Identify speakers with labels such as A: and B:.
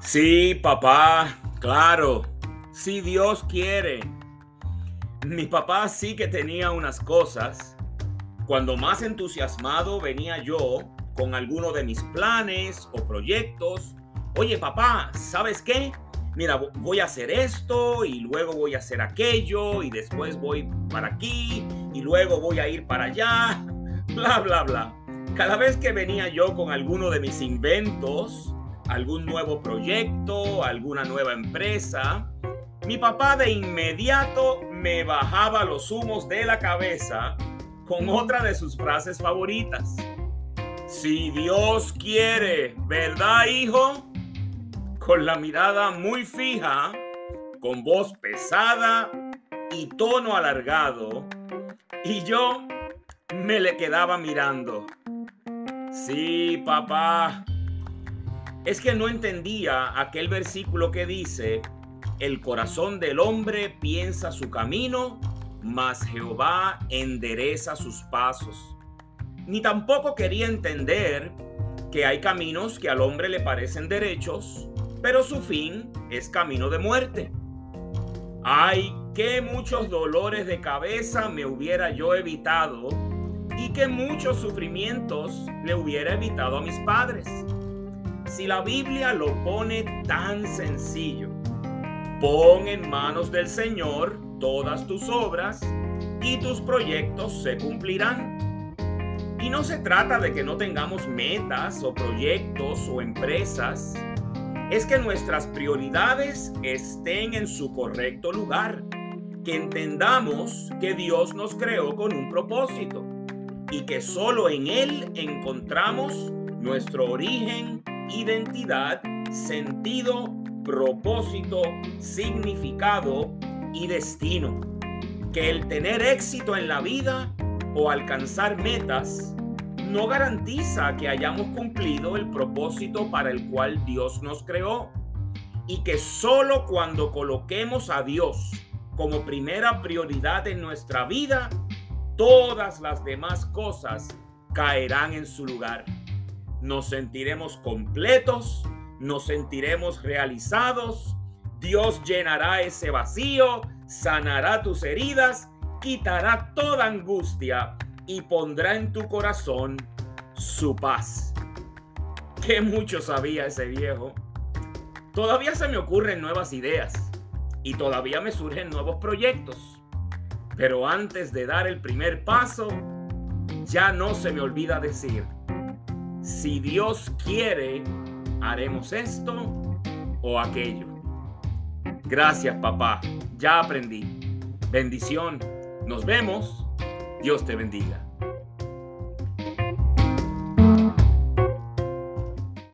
A: Sí, papá, claro, si Dios quiere. Mi papá sí que tenía unas cosas. Cuando más entusiasmado venía yo con alguno de mis planes o proyectos. Oye, papá, ¿sabes qué? Mira, voy a hacer esto y luego voy a hacer aquello y después voy para aquí y luego voy a ir para allá. Bla, bla, bla. Cada vez que venía yo con alguno de mis inventos, algún nuevo proyecto, alguna nueva empresa, mi papá de inmediato me bajaba los humos de la cabeza con otra de sus frases favoritas. Si Dios quiere, ¿verdad, hijo? Con la mirada muy fija, con voz pesada y tono alargado, y yo me le quedaba mirando. Sí, papá, es que no entendía aquel versículo que dice, el corazón del hombre piensa su camino, mas Jehová endereza sus pasos. Ni tampoco quería entender que hay caminos que al hombre le parecen derechos, pero su fin es camino de muerte. Ay, qué muchos dolores de cabeza me hubiera yo evitado y qué muchos sufrimientos le hubiera evitado a mis padres. Si la Biblia lo pone tan sencillo, pon en manos del Señor todas tus obras y tus proyectos se cumplirán. Y no se trata de que no tengamos metas o proyectos o empresas, es que nuestras prioridades estén en su correcto lugar, que entendamos que Dios nos creó con un propósito y que solo en Él encontramos nuestro origen identidad, sentido, propósito, significado y destino. Que el tener éxito en la vida o alcanzar metas no garantiza que hayamos cumplido el propósito para el cual Dios nos creó. Y que solo cuando coloquemos a Dios como primera prioridad en nuestra vida, todas las demás cosas caerán en su lugar nos sentiremos completos, nos sentiremos realizados, Dios llenará ese vacío, sanará tus heridas, quitará toda angustia y pondrá en tu corazón su paz. Qué mucho sabía ese viejo. Todavía se me ocurren nuevas ideas y todavía me surgen nuevos proyectos. Pero antes de dar el primer paso, ya no se me olvida decir, si Dios quiere, haremos esto o aquello. Gracias, papá. Ya aprendí. Bendición. Nos vemos. Dios te bendiga.